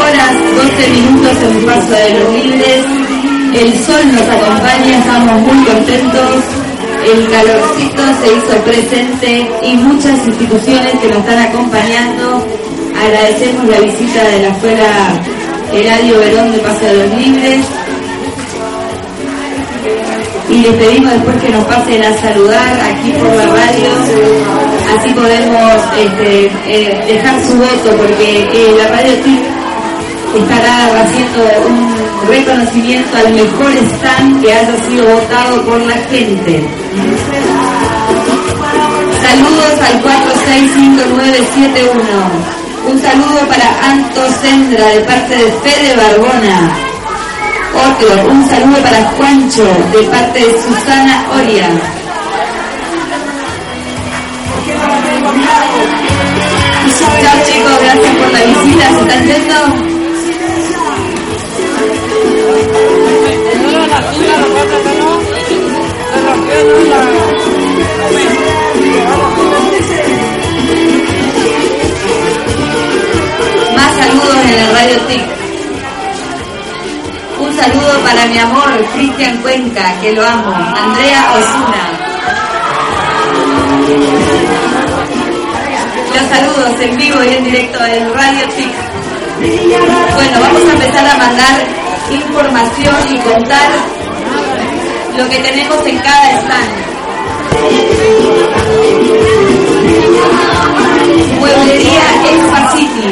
16 horas 12 minutos en paso de los libres. El sol nos acompaña, estamos muy contentos. El calorcito se hizo presente y muchas instituciones que nos están acompañando. Agradecemos la visita de la Escuela Eladio Verón de Paso de los Libres. Y les pedimos después que nos pasen a saludar aquí por la radio así podemos este, eh, dejar su voto, porque eh, la radio estará haciendo un reconocimiento al mejor stand que haya sido votado por la gente. Saludos al 465971. Un saludo para Anto Sendra de parte de Fede Barbona. Otro, un saludo para Juancho de parte de Susana Oria. Chao chicos, gracias por la visita, ¿se están yendo? Más saludos en el Radio TIC. Un saludo para mi amor, Cristian Cuenca, que lo amo. Andrea Osuna. Los saludos en vivo y en directo en Radio TIC. Bueno, vamos a empezar a mandar información y contar lo que tenemos en cada stand. Mueblería Expacity.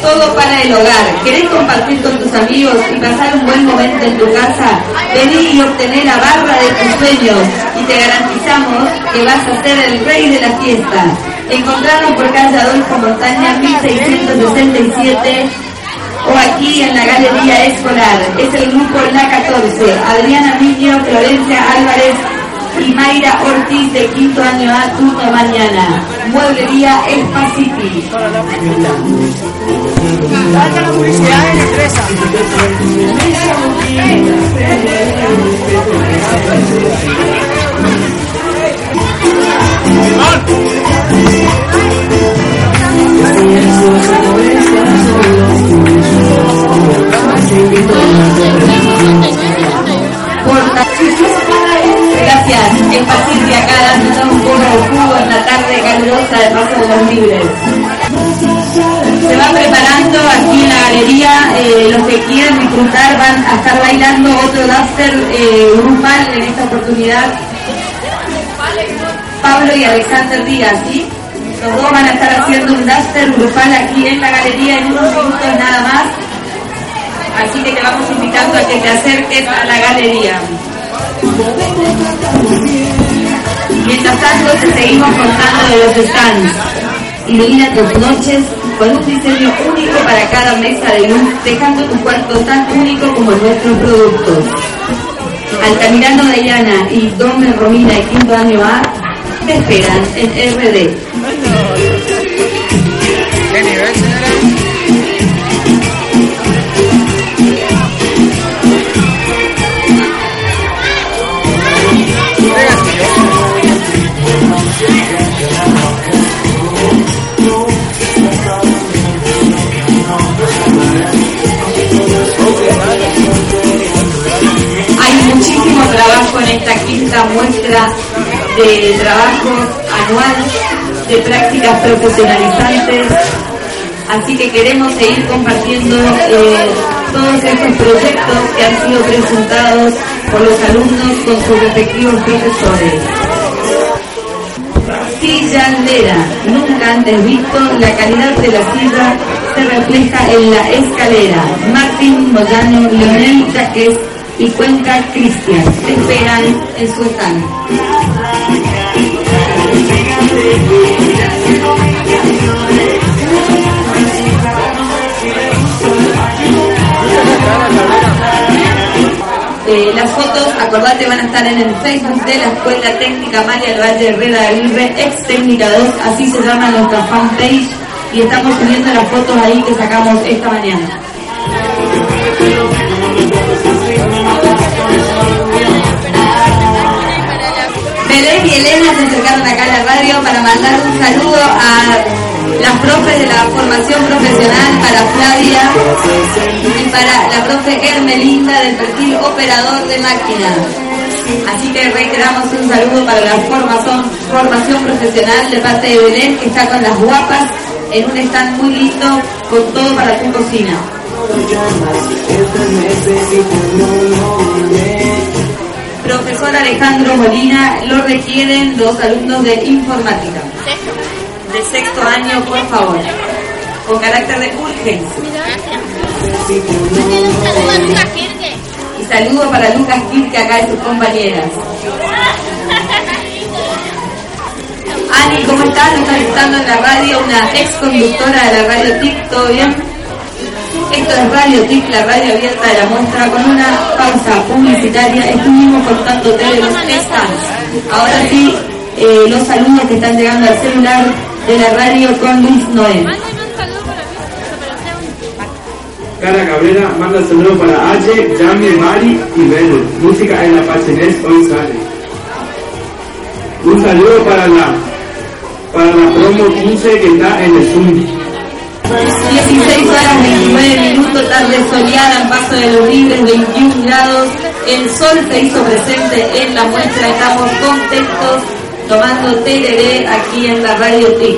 Todo para el hogar. ¿Querés compartir con tus amigos y pasar un buen momento en tu casa? Vení y obtener la barra de tus sueños y te garantizamos que vas a ser el rey de la fiesta. Encontrarnos por calle Adolfo Montaña 1667 o aquí en la Galería Escolar. Es el grupo La 14, Adriana Niño, Florencia Álvarez y Mayra Ortiz de quinto año A, turno mañana. Mueblería Espaciti. Gracias, en Pacifica acá dándonos un poco de jugo en la tarde calurosa de Paso de los Libres. Se va preparando aquí en la galería, eh, los que quieran disfrutar van a estar bailando otro duster eh, grupal en esta oportunidad. Pablo y Alexander Díaz, ¿sí? Los dos van a estar haciendo un duster grupal aquí en la galería en unos minutos nada más. Así que te vamos invitando a que te acerques a la galería. Mientras tanto, te seguimos contando de los stands. Ilumina tus noches con un diseño único para cada mesa de luz, dejando tu cuarto tan único como nuestros productos. Altamirano Dayana y Dome Romina y Quinto Año A te esperan en RD. ¿Qué nivel, señora? Muestra de trabajo anual de prácticas profesionalizantes, así que queremos seguir compartiendo eh, todos estos proyectos que han sido presentados por los alumnos con sus respectivos profesores. Silla andera, nunca antes visto, la calidad de la silla se refleja en la escalera. Martín Moyano, Leonel Jaques y cuenta Cristian. Te esperan en su stand. Eh, las fotos, acordate, van a estar en el Facebook de la Escuela Técnica María del Valle Herrera de Aguirre, ex técnica 2, así se llama nuestra fanpage, y estamos subiendo las fotos ahí que sacamos esta mañana. Para mandar un saludo a las profes de la formación profesional, para Flavia y para la profe Hermelinda del perfil operador de máquinas. Así que reiteramos un saludo para la formación, formación profesional de parte de Belén, que está con las guapas en un stand muy lindo con todo para tu cocina. Profesor Alejandro Molina, lo requieren los alumnos de informática. De sexto año, por favor. Con carácter de urgencia. Y saludo para Lucas Kirke acá de sus compañeras. Ani, ¿cómo estás? Estás estando en la radio, una ex conductora de la radio TIC, ¿todo bien? Esto es Radio TIC, la radio abierta de la muestra, con una pausa publicitaria. Estuvimos contándote de los stands. Ahora sí, eh, los saludos que están llegando al celular de la radio con Luis Noé. Cara Cabrera manda saludo para H, Yami, Mari y Belu. Música en la Pachinés hoy sale. Un saludo para la para la promo 15 que está en el Zoom. Tarde soleada en Paso de los Libres, 21 grados. El sol se hizo presente en la muestra, estamos contentos tomando TLD aquí en la radio TIC.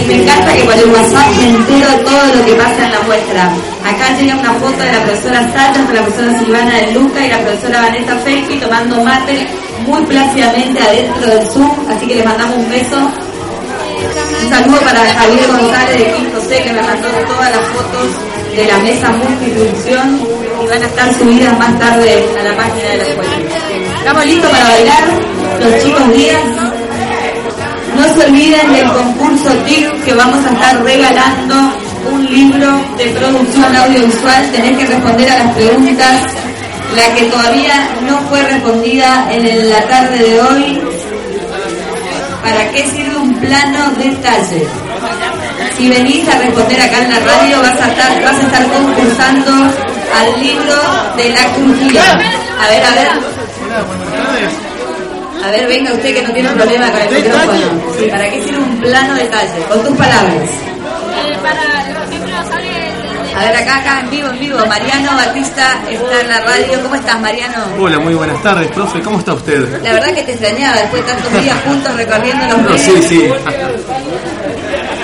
Y me encanta que por el WhatsApp me entero de todo lo que pasa en la muestra. Acá llega una foto de la profesora Sasha, de la profesora Silvana de Luca y la profesora Vanessa Felpi tomando mate muy plácidamente adentro del Zoom, así que les mandamos un beso. Un saludo para Javier González de Quinto C que me mandó todas las fotos de la mesa multifunción y van a estar subidas más tarde a la página de la escuela. Estamos listos para bailar, los chicos días. No se olviden del concurso TIC que vamos a estar regalando un libro de producción audiovisual. Tenés que responder a las preguntas. La que todavía no fue respondida en la tarde de hoy. ¿Para qué sirve un plano de talle? Si venís a responder acá en la radio vas a estar, vas a estar concursando al libro de la crujía. A ver, a ver. A ver, venga usted que no tiene problema con el micrófono. Sí, ¿Para qué sirve un plano de talle? Con tus palabras. A ver, acá, acá, en vivo, en vivo. Mariano Batista está en la radio. ¿Cómo estás, Mariano? Hola, muy buenas tardes, profe. ¿Cómo está usted? La verdad que te extrañaba después de tantos días juntos recorriendo los No, sí, sí.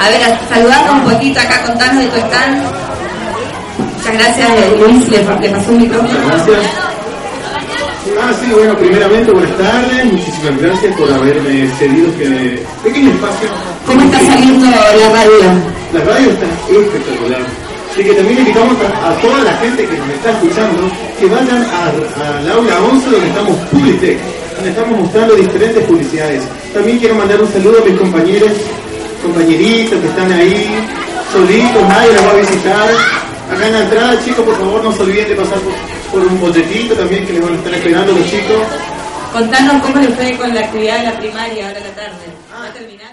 A ver, saludando un poquito acá, contanos de tu stand. Muchas gracias, eh, Luis, le, le pasó un micrófono. Gracias. Ah, sí, bueno, primeramente buenas tardes, muchísimas gracias por haberme cedido este pequeño espacio. ¿Cómo está saliendo la radio? La radio está espectacular. Así que también invitamos a, a toda la gente que nos está escuchando que vayan a- al aula 11 donde estamos Publitec, donde estamos mostrando diferentes publicidades. También quiero mandar un saludo a mis compañeros, compañeritos que están ahí, solitos, nadie los va a visitar. Acá en la entrada, chicos, por favor no se olviden de pasar por, por un bolletito también que les van a estar esperando los chicos. Contanos cómo le fue con la actividad de la primaria ahora en la tarde. ¿Ya terminaron?